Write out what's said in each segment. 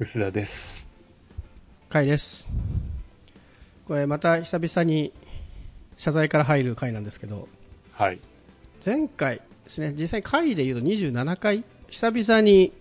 薄田です。回です。これまた久々に謝罪から入る回なんですけど、はい。前回ですね、実際回で言うと27回、久々に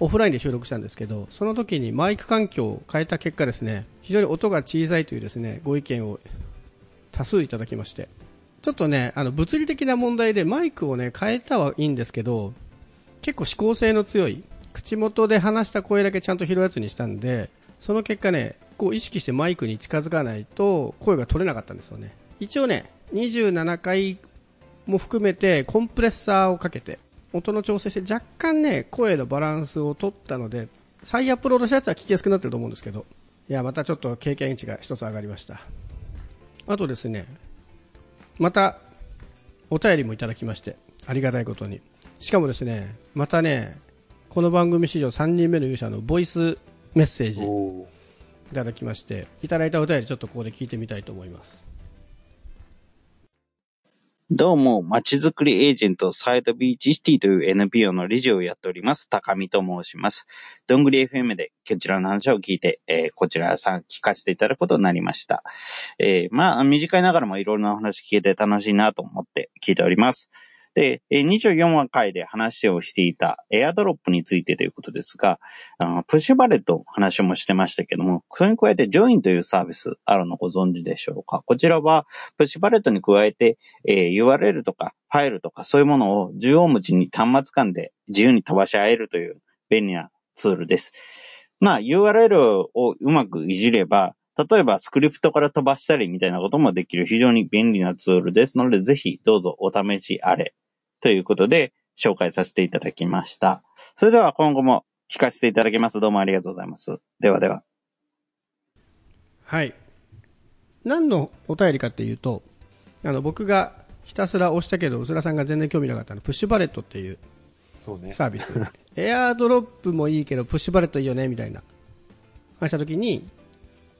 オフラインで収録したんですけど、その時にマイク環境を変えた結果ですね、非常に音が小さいというですね、ご意見を多数いただきまして、ちょっとね、あの物理的な問題でマイクをね、変えたはいいんですけど、結構指向性の強い、口元で話した声だけちゃんと拾うやつにしたんで、その結果ね、こう意識してマイクに近づかないと声が取れなかったんですよね。一応ね、27回も含めてコンプレッサーをかけて音の調整して若干ね声のバランスを取ったので再アップロードしたやつは聞きやすくなってると思うんですけどいやまたちょっと経験値が一つ上がりましたあとですねまたお便りもいただきましてありがたいことにしかもですねまたねこの番組史上3人目の勇者のボイスメッセージいおただきましていただいたお便りちょっとここで聞いてみたいと思いますどうも、まちづくりエージェントサイドビーチシティという NPO の理事をやっております、高見と申します。どんぐり FM でこちらの話を聞いて、えーこちらさん聞かせていただくことになりました。えーまあ、短いながらもいろいろなお話聞けて楽しいなと思って聞いております。で、24話回で話をしていたエアドロップについてということですが、プッシュバレットの話もしてましたけども、それに加えてジョインというサービスあるのご存知でしょうか？こちらはプッシュバレットに加えて、えー URL とかファイルとかそういうものを縦横無尽に端末間で自由に飛ばし合えるという便利なツールです。まあ URL をうまくいじれば、例えばスクリプトから飛ばしたりみたいなこともできる非常に便利なツールですので、ぜひどうぞお試しあれ。ということで紹介させていただきました。それでは今後も聞かせていただきます。どうもありがとうございます。ではでは。はい。何のお便りかっていうと、あの、僕がひたすら押したけど、うすらさんが全然興味なかったの、プッシュバレットっていう。サービス。エアードロップもいいけど、プッシュバレットいいよね、みたいな。話したときに、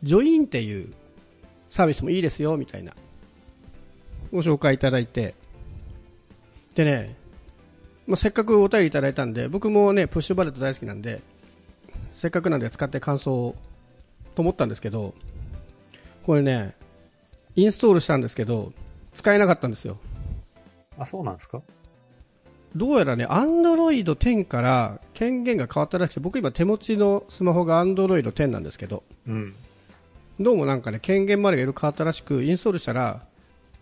ジョインっていうサービスもいいですよ、みたいな。ご紹介いただいて。でね、まあ、せっかくお便りいただいたんで、僕もね、プッシュバレット大好きなんで、せっかくなんで使って感想をと思ったんですけど、これね、インストールしたんですけど、使えなかったんですよ。あ、そうなんですか？どうやらね、Android 10から権限が変わったらしくて、僕今手持ちのスマホが Android 10なんですけど、うん。どうもなんかね、権限までがいろいろ変わったらしく、インストールしたら、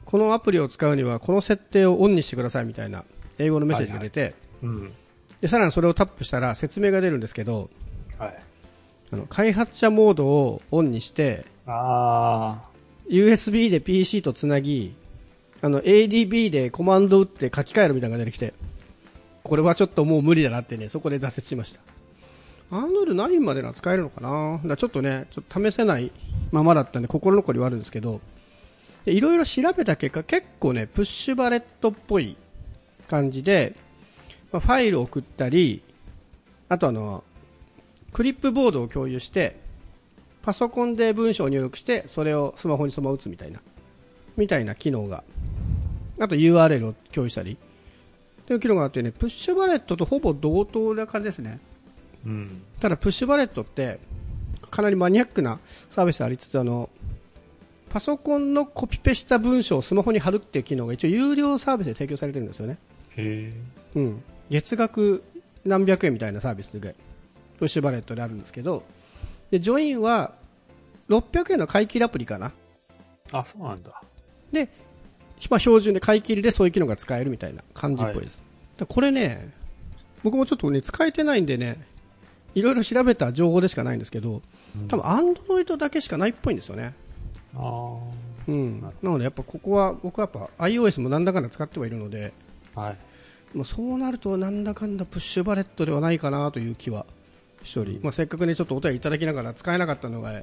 このアプリを使うにはこの設定をオンにしてくださいみたいな英語のメッセージが出て、うん。で、さらにそれをタップしたら説明が出るんですけど、はい。あの開発者モードをオンにして、あ USB で PC とつなぎ、あの ADB でコマンド打って書き換えるみたいなのが出てきて、これはちょっともう無理だなってね、そこで挫折しました。Android 9までのは使えるのかな？だちょっとね、ちょっと試せないままだったんで心残りはあるんですけど、でいろいろ調べた結果結構ね、プッシュバレットっぽい感じで、まあ、ファイルを送ったり、あとあの、クリップボードを共有して、パソコンで文章を入力して、それをスマホにそのまま打つみたいな、みたいな機能が、あと URL を共有したり、という機能があってね、プッシュバレットとほぼ同等な感じですね。ー。うん。ただ、プッシュバレットって、かなりマニアックなサービスでありつつ、あの、パソコンのコピペした文章をスマホに貼るっていう機能が一応有料サービスで提供されてるんですよね。へうん。月額何百円みたいなサービスで、プッシュバレットであるんですけど、で、ジョインは600円の買い切りアプリかな。ー。あ、そうなんだ。で、まあ、標準で買い切りでそういう機能が使えるみたいな感じっぽいです。でこれね、僕もちょっとね、使えてないんでね、いろいろ調べた情報でしかないんですけど、多分 Android だけしかないっぽいんですよね。ああ。うん。なのでやっぱここは、僕はやっぱ iOS もなんだかんだ使ってはいるので、はい。もうそうなるとなんだかんだプッシュバレットではないかなという気はしており、まあ、せっかくねちょっとお便りいただきながら使えなかったのが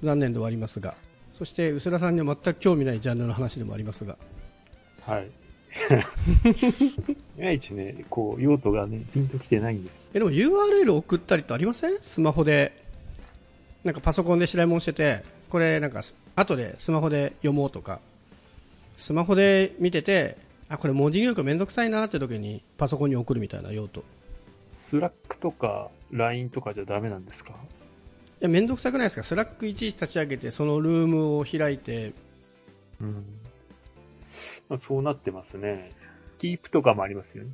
残念ではありますがそして薄田さんには全く興味ないジャンルの話でもありますがはい。いまいちね、こう、用途がね、ピンときてないんです。えでも URL 送ったりとありません？スマホでなんかパソコンで調べ物しててこれなんか後でスマホで読もうとかスマホで見ててあこれ文字入力めんどくさいなって時にパソコンに送るみたいな用途 Slack とか LINE とかじゃダメなんですか？いや、めんどくさくないですか？ Slack いちいち立ち上げて、そのルームを開いて、うん。まあ、そうなってますね。キープとかもありますよね。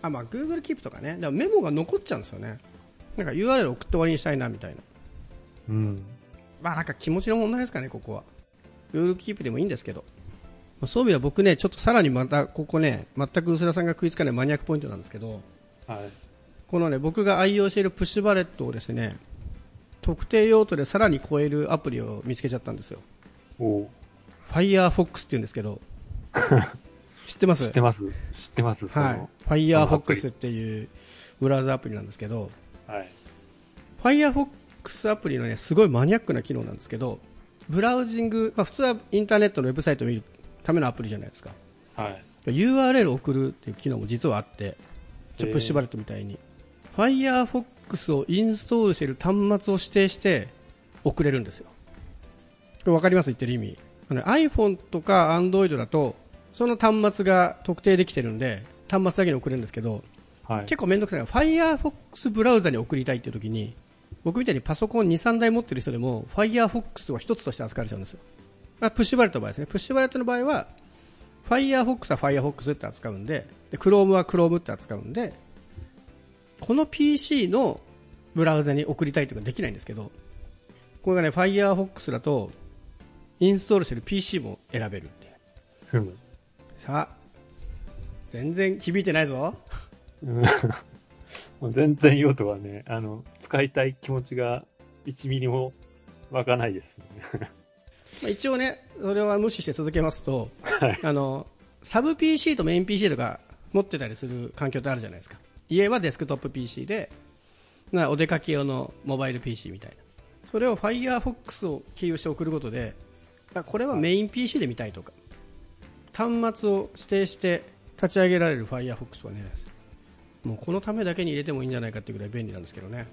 あ、まあ、Google Keep とかね。だからメモが残っちゃうんですよね。なんか URL 送って終わりにしたいな、みたいな。うん。まあ、なんか気持ちの問題ですかね、ここは。Google Keep でもいいんですけど。まあそういう意味では僕ね、ちょっとさらにまた、ここね、全く薄田さんが食いつかないマニアックポイントなんですけど、はい。このね、僕が愛用しているプッシュバレットをですね、特定用途でさらに超えるアプリを見つけちゃったんですよ。おう Firefox って言うんですけど、知ってます？知ってます。知ってます。はい。Firefox っていうブラウザアプリなんですけど、はい。Firefox アプリのね、すごいマニアックな機能なんですけど、ブラウジング、まあ、普通はインターネットのウェブサイトを見るためのアプリじゃないですか。はい。URL を送るっていう機能も実はあって、ちょプッシュバレットみたいに、Firefox をインストールしている端末を指定して送れるんですよ。分かります？言ってる意味。あの iPhone とか Android だと、その端末が特定できてるんで、端末だけに送れるんですけど、はい。結構めんどくさいのが Firefox ブラウザに送りたいっていう時に、僕みたいにパソコン2、3台持ってる人でも Firefox は一つとして扱われちゃうんですよ。まあ、プッシュバレットの場合ですね。プッシュバレットの場合は、Firefox は Firefox って扱うんで、で Chrome は Chrome って扱うんで、この PC のブラウザに送りたいというのができないんですけど、これがね、Firefox だと、インストールしてる PC も選べるっていう。ふむ。さあ、全然響いてないぞ。全然用途がね、あの、使いたい気持ちが1ミリも湧かないです、ね。まあ一応ね、それは無視して続けますと、はい。あの、サブ PC とメイン PC とか持ってたりする環境ってあるじゃないですか。家はデスクトップ PC で、なお出かけ用のモバイル PC みたいな。それを Firefox を経由して送ることで、あこれはメイン PC で見たいとか、端末を指定して立ち上げられる Firefox はね、もうこのためだけに入れてもいいんじゃないかっていうぐらい便利なんですけどね。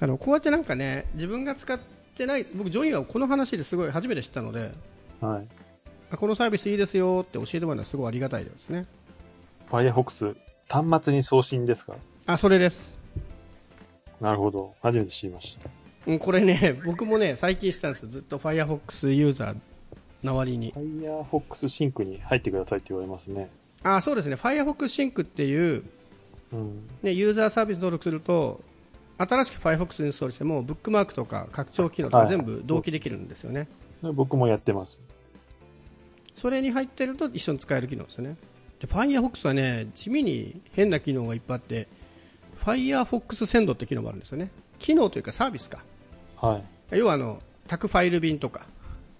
あの、こうやってなんかね、自分が使ってない、僕、ジョインはこの話ですごい初めて知ったので、はい。あこのサービスいいですよって教えてもらうのはすごいありがたいですね。Firefox、端末に送信ですか？あ、それです。なるほど。初めて知りました。うんこれね、僕もね、最近したんですよ。ずっと Firefox ユーザーな割に。Firefox シンクに入ってくださいって言われますね。あ、そうですね。Firefox Sync っていう、うん。ね、ユーザーサービス登録すると、新しく Firefox インストールしても、ブックマークとか拡張機能とかはい全部同期できるんですよね。で僕もやってます。それに入ってると一緒に使える機能ですよね。で、Firefox はね、地味に変な機能がいっぱいあって、Firefox センドって機能もあるんですよね。機能というかサービスか。はい。要はあの、宅ファイル便とか、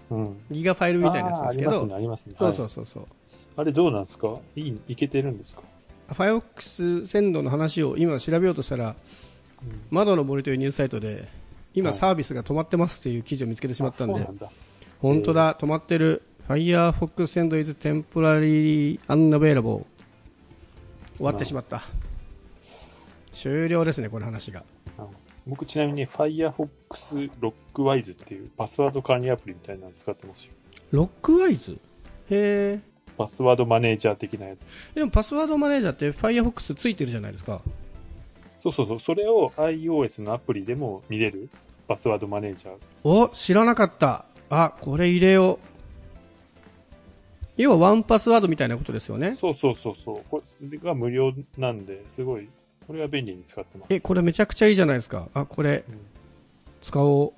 うん。ギガファイルみたいなやつですけど、あーありますね、ね。そうそうはいそうそう。あれどうなんですか？いい、いけてるんですか？Firefox 鮮度の話を今調べようとしたら、窓の森というニュースサイトで、今はいサービスが止まってますっていう記事を見つけてしまったんで。本当だ、止まってる。Firefox 鮮度 is temporarily unavailable。終わってしまった。終了ですね、この話が。あ僕ちなみに Firefox Lockwise っていうパスワード管理アプリみたいなの使ってますよ。ロックワイズ？へえ。パスワードマネージャー的なやつ。でもパスワードマネージャーって Firefox ついてるじゃないですか。そうそうそう。それを iOS のアプリでも見れるパスワードマネージャー。お、知らなかった。あ、これ入れよう。要はワンパスワードみたいなことですよね。そうそうそうそう。これが無料なんで、すごい、これは便利に使ってます。え、これめちゃくちゃいいじゃないですか。あ、これうん、使お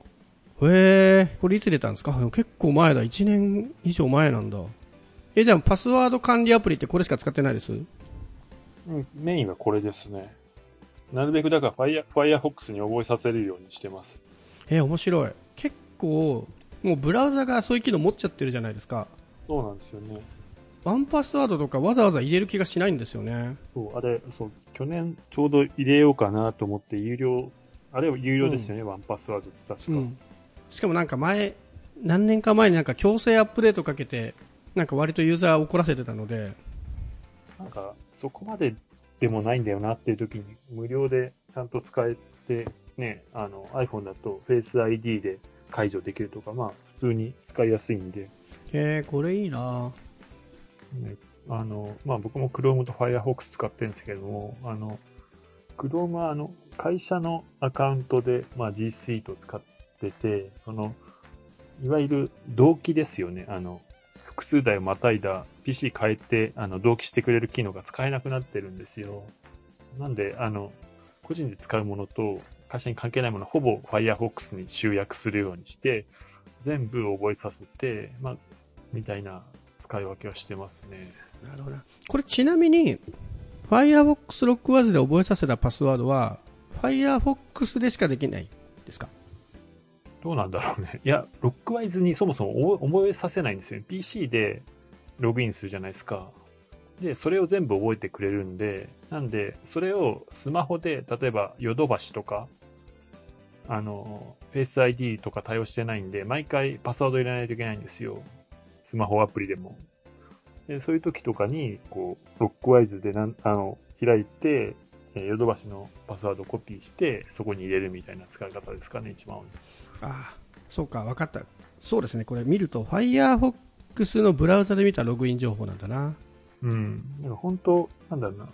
う。へえ、これいつ出たんですか？結構前だ。1年以上前なんだ。え、じゃあパスワード管理アプリってこれしか使ってないです？うん、メインはこれですね。なるべくだから Fire Firefox に覚えさせるようにしてます。え、面白い。結構、もうブラウザがそういう機能持っちゃってるじゃないですか。そうなんですよね。ワンパスワードとかわざわざ入れる気がしないんですよね。そう、あれ、そう、去年ちょうど入れようかなと思って、有料、あれは有料ですよね、ワンパスワードって確か。うん。しかもなんか前、何年か前になんか強制アップデートかけて、なんか割とユーザー怒らせてたので、なんか、そこまででもないんだよなっていう時に、無料でちゃんと使えて、ね、あの、iPhone だと Face ID で解除できるとか、まあ、普通に使いやすいんで、へえ、これいいなね、あの、まあ僕も Chrome と Firefox 使ってるんですけども、あの、Chrome はあの、会社のアカウントで、まあ、G Suite を使ってて、その、いわゆる同期ですよね。あの、複数台をまたいだ PC 変えて、あの、同期してくれる機能が使えなくなってるんですよ。なんで、あの、個人で使うものと会社に関係ないもの、ほぼ Firefox に集約するようにして、全部覚えさせて、まあ、みたいな使い分けはしてますね。なるほどこれちなみに Firefox ロックワーズで覚えさせたパスワードは Firefox でしかできないですか？どうなんだろうね。いや、ロックワイズにそもそも覚えさせないんですよね。PC でログインするじゃないですか。で、それを全部覚えてくれるんで、なんで、それをスマホで、例えば、ヨドバシとか、あの、Face ID とか対応してないんで、毎回パスワード入れないといけないんですよ。スマホアプリでも。で、そういう時とかに、こう、ロックワイズでなん、あの、開いて、ヨドバシのパスワードをコピーして、そこに入れるみたいな使い方ですかね、一番多い。ああそうか分かった。そうですね。これ見ると Firefox のブラウザで見たログイン情報なんだな。うん。でも本当、なんだろうな。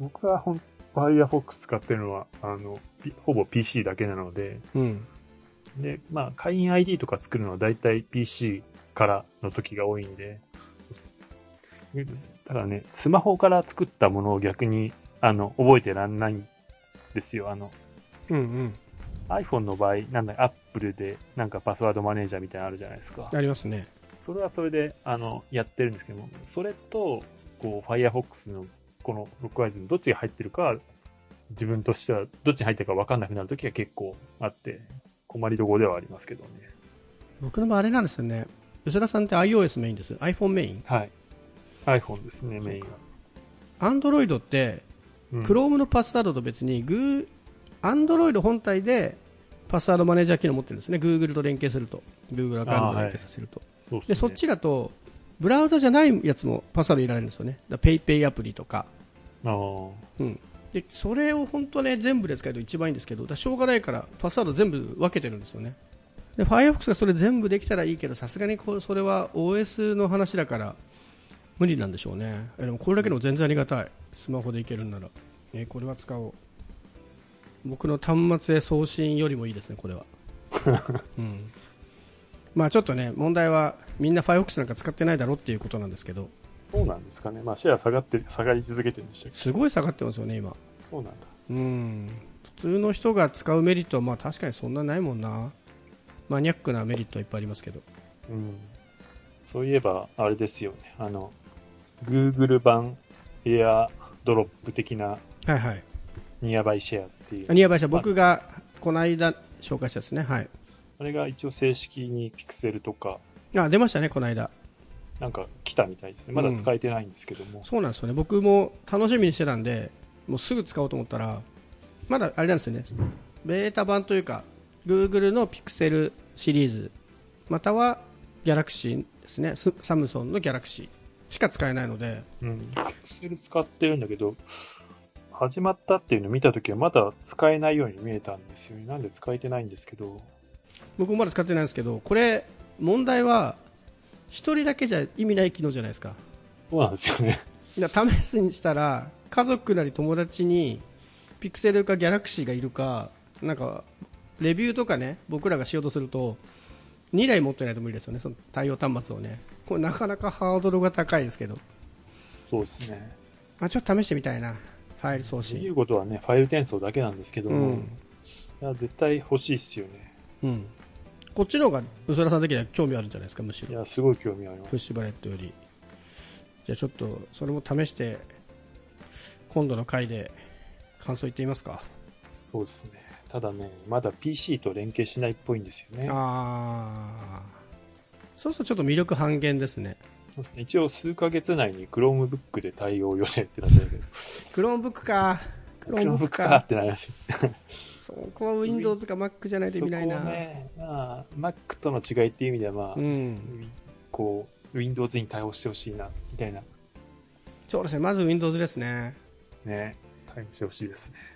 僕はほん、Firefox 使ってるのは、あの、ピほぼ PC だけなので、うん。で、まあ、会員 ID とか作るのは大体 PC からの時が多いんで、ただね、スマホから作ったものを逆に、あの、覚えてらんないんですよ。あの、うんうん iPhone の場合、なんだ、Apple でなんかパスワードマネージャーみたいなのあるじゃないですか。ありますねそれはそれで、あの、やってるんですけども、それと、こう、Firefox の、このロックワイズのどっちが入ってるか、自分としてはどっちに入ってるか分かんなくなるときが結構あって、困りどころではありますけどね。僕の場合あれなんですよね吉田さんって iOS メインです iPhone メイン？はい。iPhone ですね、メインは。Android ってうん Chrome のパスワードと別に Google Android 本体でパスワードマネージャー機能を持ってるんですね。Google と連携すると。Google アカウントと連携させると。そうすね。でそっちだとブラウザじゃないやつもパスワード入れられるんですよね。だ PayPay アプリとか。うん、でそれを本当ね全部で使えると一番いいんですけどだしょうがないからパスワード全部分けてるんですよね。で Firefox がそれ全部できたらいいけどさすがにこうそれは OS の話だから無理なんでしょうね。えでもこれだけでも全然ありがたい。スマホでいけるんなら、えこれは使おう僕の端末へ送信よりもいいですねこれは、うん、まあちょっとね問題はみんな Firefox なんか使ってないだろうっていうことなんですけど。そうなんですかね。まあ、シェア下がって、下がり続けてるんでしたすごい下がってますよね今。そうなんだ。うん。普通の人が使うメリットはまあ確かにそんなないもんな。マニアックなメリットはいっぱいありますけど。うん。そういえば、あれですよね。あの、Google 版エアドロップ的なはいはい。ニアバイシェアっていう。あ。ニアバイ社僕がこの間紹介したですね。はい。あれが一応正式にピクセルとか、あ出ましたねこの間。なんか来たみたいですね。まだ使えてないんですけども。そうなんですよね。僕も楽しみにしてたんでもうすぐ使おうと思ったらまだあれなんですよね。ベータ版というか Google の Pixel シリーズ。または Galaxy ですね。スサムソンの Galaxy しか使えないので。うん。ピクセル使ってるんだけど、始まったっていうのを見たときはまだ使えないように見えたんですよね。なんで使えてないんですけど。僕もまだ使ってないんですけどこれ問題は1人だけじゃ意味ない機能じゃないですかそうなんですよね。試すにしたら家族なり友達にピクセルかギャラクシーがいるかなんかレビューとかね僕らがしようとすると2台持ってないと無理ですよねその対応端末をねこれなかなかハードルが高いですけど、そうですね。まあ、ちょっと試してみたいなファイル送信ることはね、ファイル転送だけなんですけども、うんいや絶対欲しいっすよね。うんこっちの方が宇佐田さん的には興味あるんじゃないですかむしろいや、すごい興味あります。プッシュバレットよりじゃあちょっとそれも試して今度の回で感想言ってみますかそうですね。ただね、まだ PC と連携しないっぽいんですよね。ああそうするとちょっと魅力半減ですねそうですね。一応数ヶ月内に Chromebook で対応予定ってなってるけど、 Chromebook か。 Chromebook かってなりますよ。そこは Windows か Mac じゃないと意味ないな、ね、まあ、Mac との違いっていう意味では、まあ、うん。こう、Windows に対応してほしいな、みたいな、そうですね。まず Windows ですね。ね、対応してほしいですね。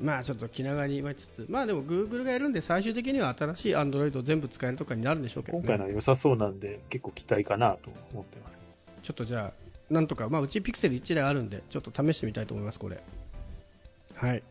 まあちょっと気長に待ちつつまあでも Google がやるんで最終的には新しい Android を全部使えるとかになるんでしょうけど、ね、今回のは良さそうなんで、結構期待かなと思ってます。ちょっとじゃあなんとかまあうち Pixel 1台あるんでちょっと試してみたいと思いますこれ。はい